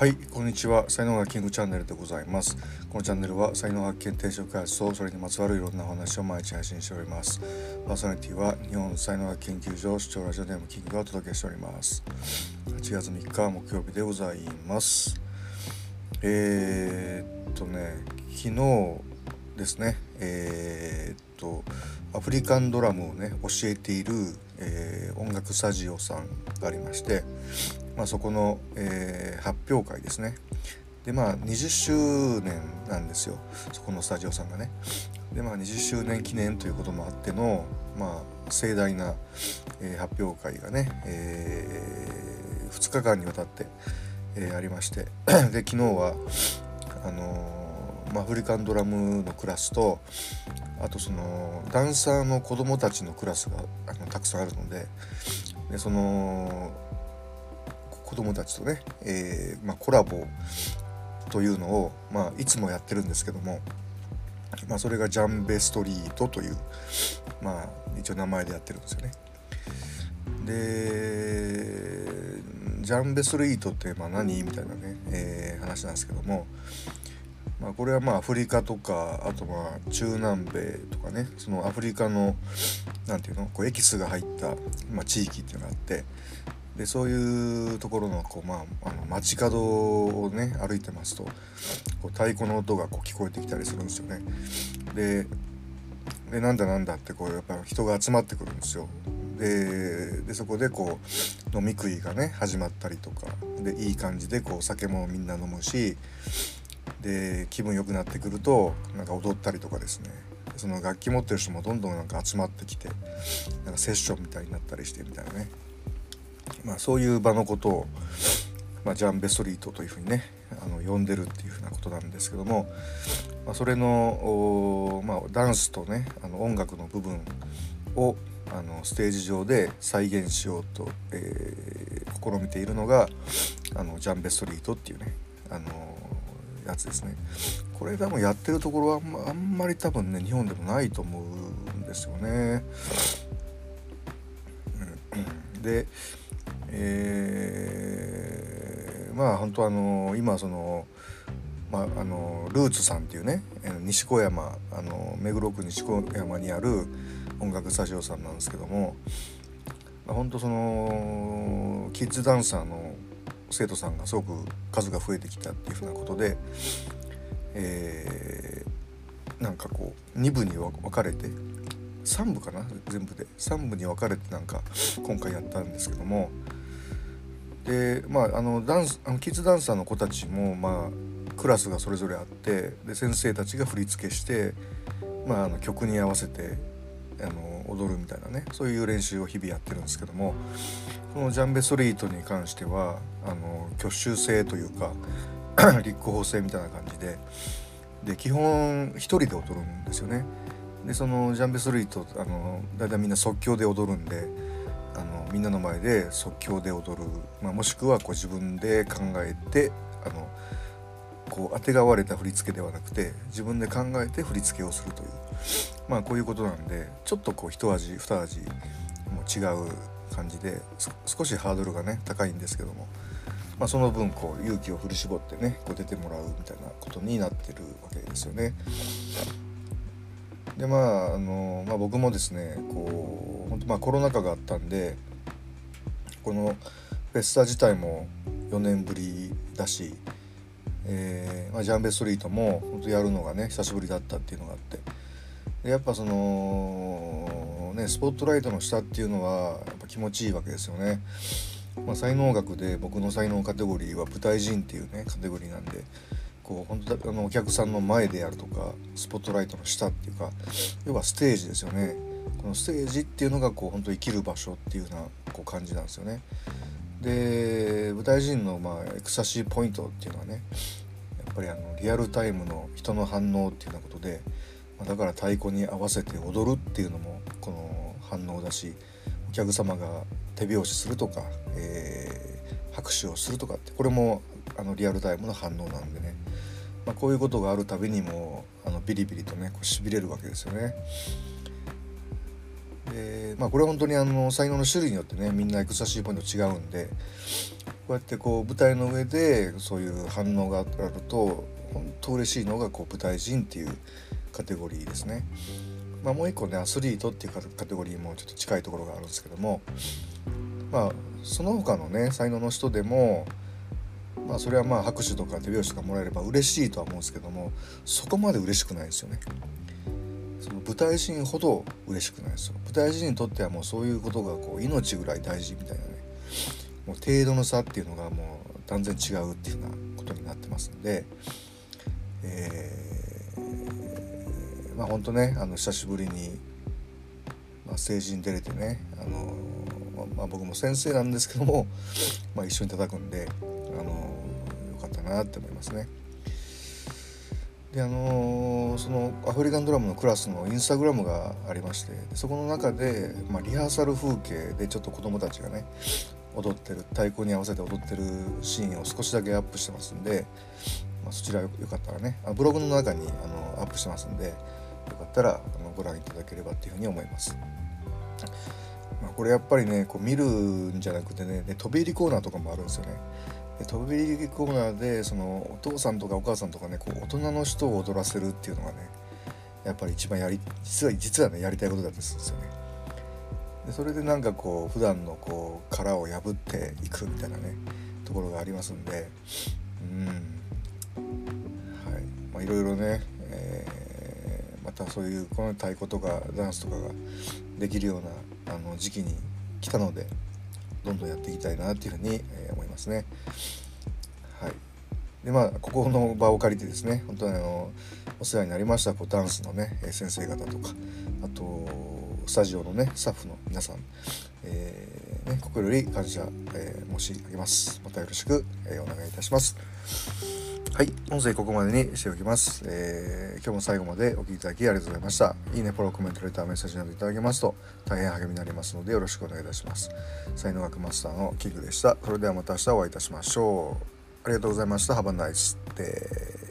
はいこんにちは。才能学キングチャンネルでございます。このチャンネルは才能発見定食開発とそれにまつわるいろんなお話を毎日配信しております。パーソナリティは日本才能学研究所視聴ラジオネームキングがお届けしております。8月3日木曜日でございます。えー、っとね昨日ですねえー、っとアフリカンドラムをね教えている、えー、音楽スタジオさんがありましてまあ、そこの、えー、発表会ですね。でまあ20周年なんですよ。そこのスタジオさんがね。でまあ20周年記念ということもあってのまあ盛大な、えー、発表会がね、えー、2日間にわたって、えー、ありまして。で昨日はあのー、ま、アフリカンドラムのクラスとあとそのダンサーの子供たちのクラスがあのたくさんあるのででその子供たちとね、えー、まあ、コラボというのを、まあ、いつもやってるんですけども、まあ、それがジャンベストリートという、まあ、一応名前でやってるんですよね。でジャンベストリートってまあ何みたいなね、えー、話なんですけども、まあ、これはまあアフリカとかあとまあ中南米とかねそのアフリカの何ていうのこうエキスが入った、まあ、地域っていうのがあってでそういうところのこう、まあ、あの街角をね歩いてますとこう太鼓の音がこう聞こえてきたりするんですよね。ででなんだなんだってこうやっぱ人が集まってくるんですよ。でそこでこう飲み食いがね始まったりとかでいい感じでこう酒もみんな飲むしで気分良くなってくるとなんか踊ったりとかですねその楽器持ってる人もどんどんなんか集まってきてなんかセッションみたいになったりしてみたいなねまあ、そういう場のことを、まあ、ジャンベストリートというふうにねあの呼んでるっていうふうなことなんですけども、まあ、それの、まあ、ダンスとねあの音楽の部分をあのステージ上で再現しようと、えー、試みているのがあのジャンベストリートっていうねあのやつですねこれ多分やってるところはあんまり多分ね日本でもないと思うんですよね。うん、でえー、まあ本当あの今そのまあ、あのルーツさんっていうね西小山あの目黒区西小山にある音楽スタジオさんなんですけども、まあ、本当そのキッズダンサーの生徒さんがすごく数が増えてきたっていうふうなことで、えー、なんかこう2部に分かれて3部かな全部で3部に分かれてなんか今回やったんですけども。でまああのダンスあのキッズダンサーの子たちもまあクラスがそれぞれあってで先生たちが振り付けして、まあ、あの曲に合わせてあの踊るみたいなねそういう練習を日々やってるんですけどもこのジャンベストリートに関してはあの挙手制というか 立候補制みたいな感じでで基本一人で踊るんですよね。でそのジャンベストリートあのだいたいみんな即興で踊るんで。あのみんなの前で即興で踊る、まあ、もしくはこう自分で考えてあのこうあてがわれた振り付けではなくて自分で考えて振り付けをするというまあこういうことなんでちょっとこう一味二味も違う感じで少しハードルがね高いんですけども、まあ、その分こう勇気を振り絞ってねこう出てもらうみたいなことになってるわけですよね。でまああの、まあ、僕もですねこう本当まあコロナ禍があったんでこのフェスタ自体も4年ぶりだし、えーまあ、ジャンベストリートも本当やるのがね久しぶりだったっていうのがあってでやっぱそのねスポットライトの下っていうのはやっぱ気持ちいいわけですよね。まあ、才能学で僕の才能カテゴリーは舞台人っていうねカテゴリーなんでこう本当あのお客さんの前であるとかスポットライトの下っていうか要はステージですよね。このステージっていうのがこう本当生きる場所っていうようなこう感じなんですよね。で舞台人のまあエクサシーポイントっていうのはねやっぱりあのリアルタイムの人の反応っていうようなことでまだから太鼓に合わせて踊るっていうのもこの反応だしお客様が手拍子するとか、えー、拍手をするとかってこれもあのリアルタイムの反応なんでね。まあ、こういうことがあるたびにもあのビリビリとねこうしびれるわけですよね。でまあこれは本当にあの才能の種類によってねみんなエクサシーポイント違うんでこうやってこう舞台の上でそういう反応があると本当嬉しいのがこう舞台人っていうカテゴリーですね。まあ、もう一個ねアスリートっていうカテゴリーもちょっと近いところがあるんですけどもまあその他のね才能の人でもまあそれはまあ拍手とか手拍子とかもらえれば嬉しいとは思うんですけどもそこまで嬉しくないんですよね。その舞台人ほど嬉しくないですよ。舞台人にとってはもうそういうことがこう命ぐらい大事みたいなねもう程度の差っていうのがもう断然違うっていうようなことになってますんで、えー、まあ本当ねあの久しぶりに、まあ、成人出れてねあの、まあ、僕も先生なんですけども、まあ、一緒に叩くんであのよかったなって思いますね。であのー、そのアフリカンドラムのクラスのインスタグラムがありましてそこの中で、まあ、リハーサル風景でちょっと子供たちがね踊ってる太鼓に合わせて踊ってるシーンを少しだけアップしてますんで、まあ、そちらよかったらねあブログの中にあのアップしてますんでよかったらあのご覧いただければっていうふうに思います。まあ、これやっぱりねこう見るんじゃなくてねで飛び入りコーナーとかもあるんですよね。で飛び入りコーナーでそのお父さんとかお母さんとかねこう大人の人を踊らせるっていうのがねやっぱり一番やり実は実はねやりたいことだったんですよね。でそれでなんかこう普段のこう殻を破っていくみたいなねところがありますんでうんはいまあいろいろね、えー、またそういうこの太鼓とかダンスとかができるようなあの時期に来たのでどんどんやっていきたいなっていうふうに、えー、思いますね。はい。でまあここの場を借りてですね本当にあのお世話になりましたこうダンスのね先生方とかあとスタジオのねスタッフの皆さん、えーね、心より感謝、えー、申し上げます。またよろしく、えー、お願いいたします。はい音声ここまでにしておきます、えー、今日も最後までお聴きいただきありがとうございました。いいねフォローコメントレターメッセージなどいただけますと大変励みになりますのでよろしくお願いいたします。才能学マスターのキングでしたそれではまた明日お会いいたしましょう。ありがとうございました。Have a nice day.